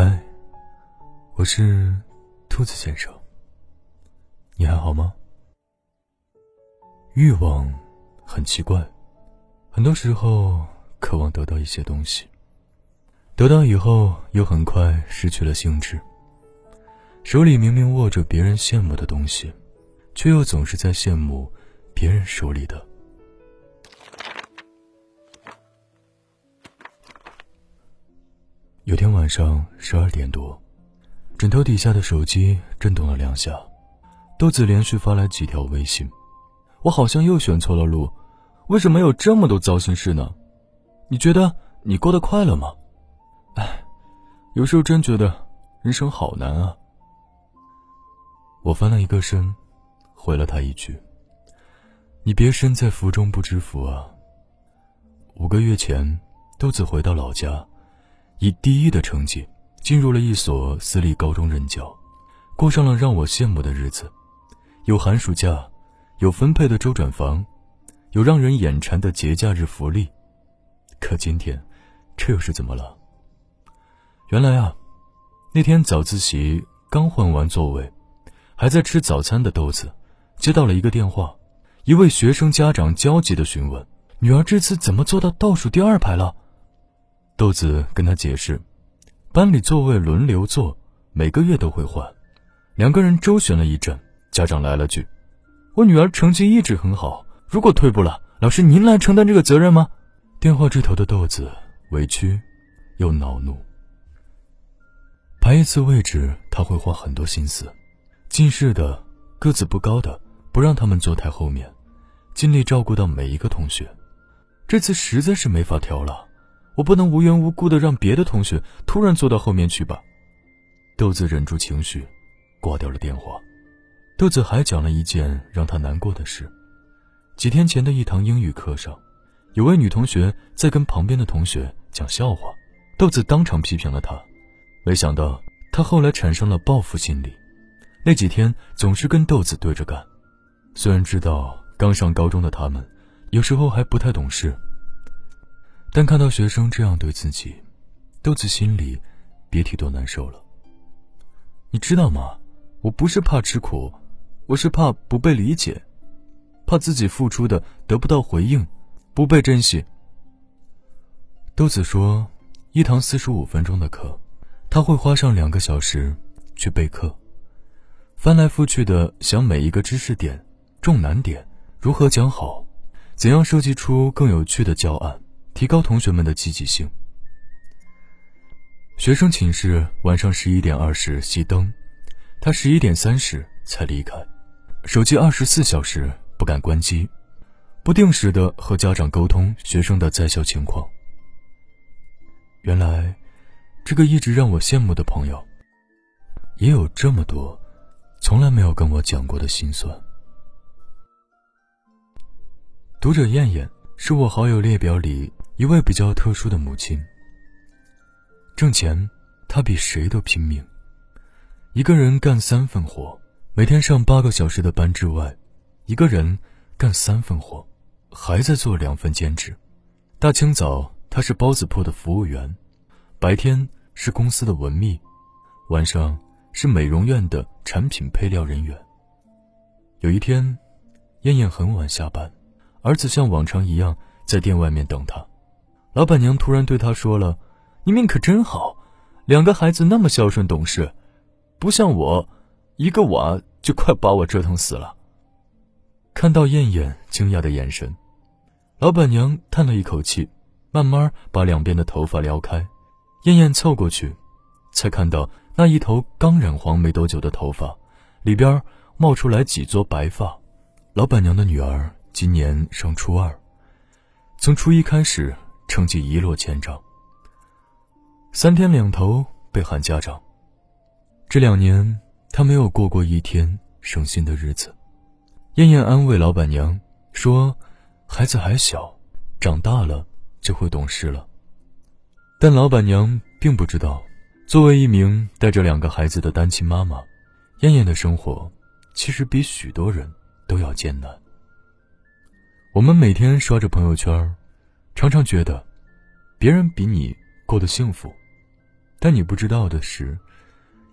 嗨，我是兔子先生。你还好吗？欲望很奇怪，很多时候渴望得到一些东西，得到以后又很快失去了兴致。手里明明握着别人羡慕的东西，却又总是在羡慕别人手里的。有天晚上十二点多，枕头底下的手机震动了两下，豆子连续发来几条微信：“我好像又选错了路，为什么有这么多糟心事呢？你觉得你过得快乐吗？哎，有时候真觉得人生好难啊。”我翻了一个身，回了他一句：“你别身在福中不知福啊。”五个月前，豆子回到老家。以第一的成绩进入了一所私立高中任教，过上了让我羡慕的日子，有寒暑假，有分配的周转房，有让人眼馋的节假日福利。可今天，这又是怎么了？原来啊，那天早自习刚换完座位，还在吃早餐的豆子，接到了一个电话，一位学生家长焦急的询问：“女儿这次怎么坐到倒数第二排了？”豆子跟他解释，班里座位轮流坐，每个月都会换。两个人周旋了一阵，家长来了句：“我女儿成绩一直很好，如果退步了，老师您来承担这个责任吗？”电话这头的豆子委屈又恼怒。排一次位置，他会花很多心思。近视的、个子不高的，不让他们坐太后面，尽力照顾到每一个同学。这次实在是没法挑了。我不能无缘无故的让别的同学突然坐到后面去吧？豆子忍住情绪，挂掉了电话。豆子还讲了一件让他难过的事：几天前的一堂英语课上，有位女同学在跟旁边的同学讲笑话，豆子当场批评了她。没想到她后来产生了报复心理，那几天总是跟豆子对着干。虽然知道刚上高中的他们，有时候还不太懂事。但看到学生这样对自己，豆子心里别提多难受了。你知道吗？我不是怕吃苦，我是怕不被理解，怕自己付出的得不到回应，不被珍惜。豆子说，一堂四十五分钟的课，他会花上两个小时去备课，翻来覆去的想每一个知识点、重难点如何讲好，怎样设计出更有趣的教案。提高同学们的积极性。学生寝室晚上十一点二十熄灯，他十一点三十才离开，手机二十四小时不敢关机，不定时的和家长沟通学生的在校情况。原来，这个一直让我羡慕的朋友，也有这么多从来没有跟我讲过的心酸。读者燕燕是我好友列表里。一位比较特殊的母亲。挣钱，她比谁都拼命，一个人干三份活，每天上八个小时的班之外，一个人干三份活，还在做两份兼职。大清早，她是包子铺的服务员，白天是公司的文秘，晚上是美容院的产品配料人员。有一天，燕燕很晚下班，儿子像往常一样在店外面等她。老板娘突然对他说了：“你命可真好，两个孩子那么孝顺懂事，不像我，一个娃就快把我折腾死了。”看到燕燕惊讶的眼神，老板娘叹了一口气，慢慢把两边的头发撩开。燕燕凑过去，才看到那一头刚染黄没多久的头发，里边冒出来几撮白发。老板娘的女儿今年上初二，从初一开始。成绩一落千丈，三天两头被喊家长。这两年，他没有过过一天省心的日子。燕燕安慰老板娘说：“孩子还小，长大了就会懂事了。”但老板娘并不知道，作为一名带着两个孩子的单亲妈妈，燕燕的生活其实比许多人都要艰难。我们每天刷着朋友圈。常常觉得，别人比你过得幸福，但你不知道的是，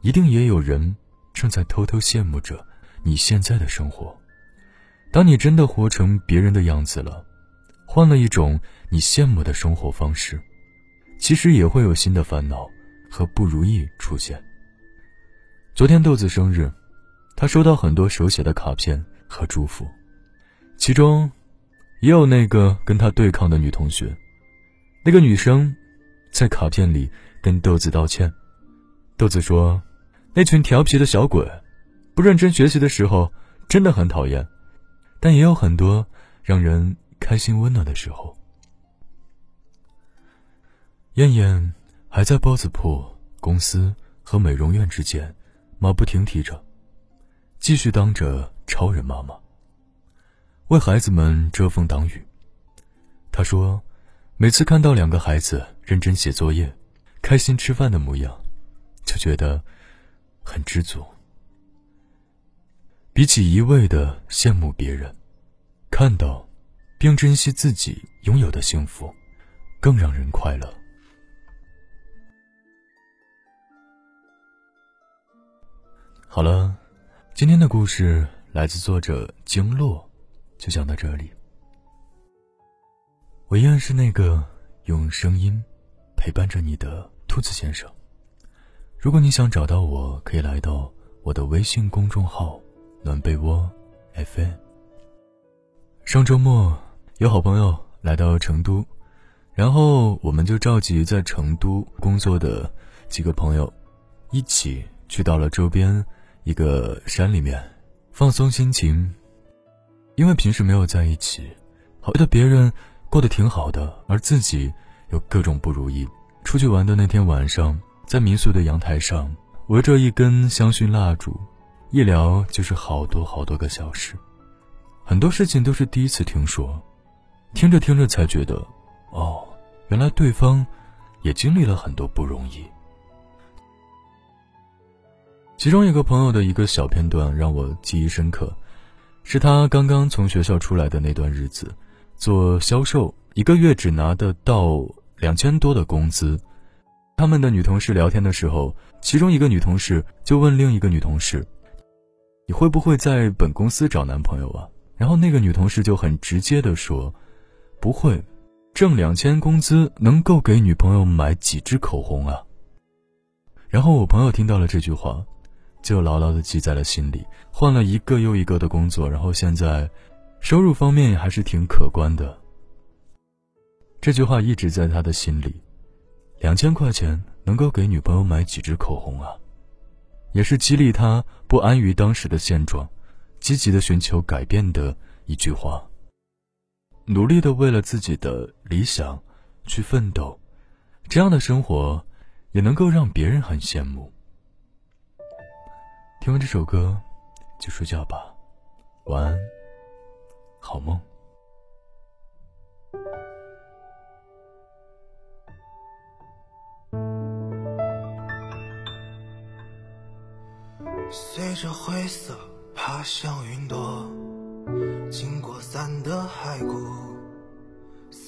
一定也有人正在偷偷羡慕着你现在的生活。当你真的活成别人的样子了，换了一种你羡慕的生活方式，其实也会有新的烦恼和不如意出现。昨天豆子生日，他收到很多手写的卡片和祝福，其中也有那个跟他对抗的女同学。那个女生在卡片里跟豆子道歉。豆子说：“那群调皮的小鬼，不认真学习的时候真的很讨厌，但也有很多让人开心温暖的时候。”燕燕还在包子铺、公司和美容院之间。马不停蹄着，继续当着超人妈妈，为孩子们遮风挡雨。他说：“每次看到两个孩子认真写作业、开心吃饭的模样，就觉得很知足。比起一味的羡慕别人，看到并珍惜自己拥有的幸福，更让人快乐。”好了，今天的故事来自作者经络，就讲到这里。我依然是那个用声音陪伴着你的兔子先生。如果你想找到我，可以来到我的微信公众号“暖被窝 FM”。上周末有好朋友来到成都，然后我们就召集在成都工作的几个朋友，一起去到了周边。一个山里面，放松心情。因为平时没有在一起，觉得别人过得挺好的，而自己有各种不如意。出去玩的那天晚上，在民宿的阳台上，围着一根香薰蜡烛，一聊就是好多好多个小时。很多事情都是第一次听说，听着听着才觉得，哦，原来对方也经历了很多不容易。其中一个朋友的一个小片段让我记忆深刻，是他刚刚从学校出来的那段日子，做销售，一个月只拿得到两千多的工资。他们的女同事聊天的时候，其中一个女同事就问另一个女同事：“你会不会在本公司找男朋友啊？”然后那个女同事就很直接的说：“不会，挣两千工资能够给女朋友买几支口红啊？”然后我朋友听到了这句话。就牢牢的记在了心里，换了一个又一个的工作，然后现在，收入方面也还是挺可观的。这句话一直在他的心里，两千块钱能够给女朋友买几支口红啊，也是激励他不安于当时的现状，积极的寻求改变的一句话。努力的为了自己的理想去奋斗，这样的生活，也能够让别人很羡慕。听完这首歌，就睡觉吧，晚安，好梦。随着灰色爬向云朵，经过伞的骸骨，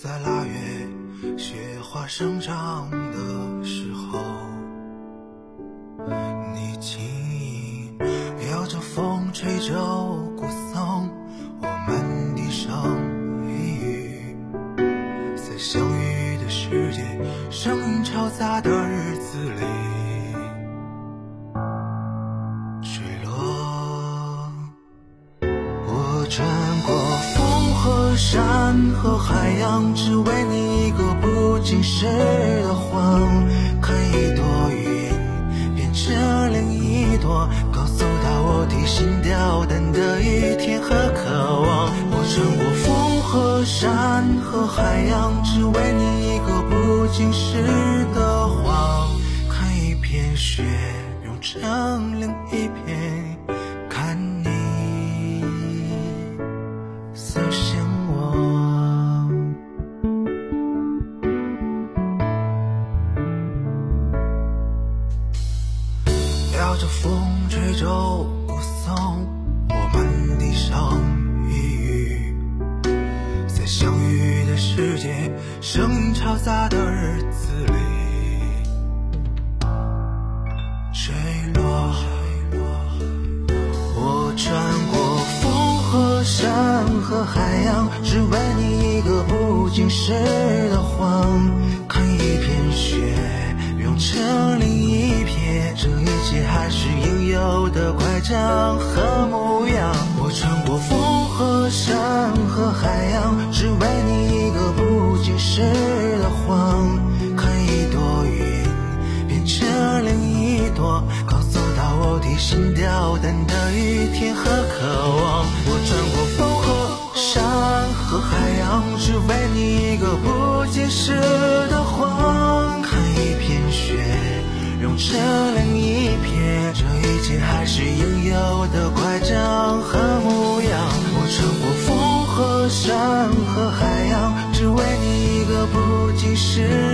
在腊月雪花生长。我穿过风和山和海洋，只为你一个不经事的谎，看一朵云变成另一朵。告诉他我提心吊胆的一天和渴望，我穿过风和山和海洋，只为你一个不经事的谎。看一片雪融成另一片，着风吹皱雾凇，我满地伤一语，在相遇的世界，声音嘈杂的日子里，坠落。我穿过风和山和海洋，只为你一个不经事的谎。看一片雪融成泪。这一切还是应有的乖张和模样。我穿过风和山和海洋，只为你一个不经事的谎。看一朵云变成另一朵，告诉到我提心吊胆的雨天和渴望。融成另一片，这一切还是应有的乖张和模样。我穿过风和山和海洋，只为你一个不经事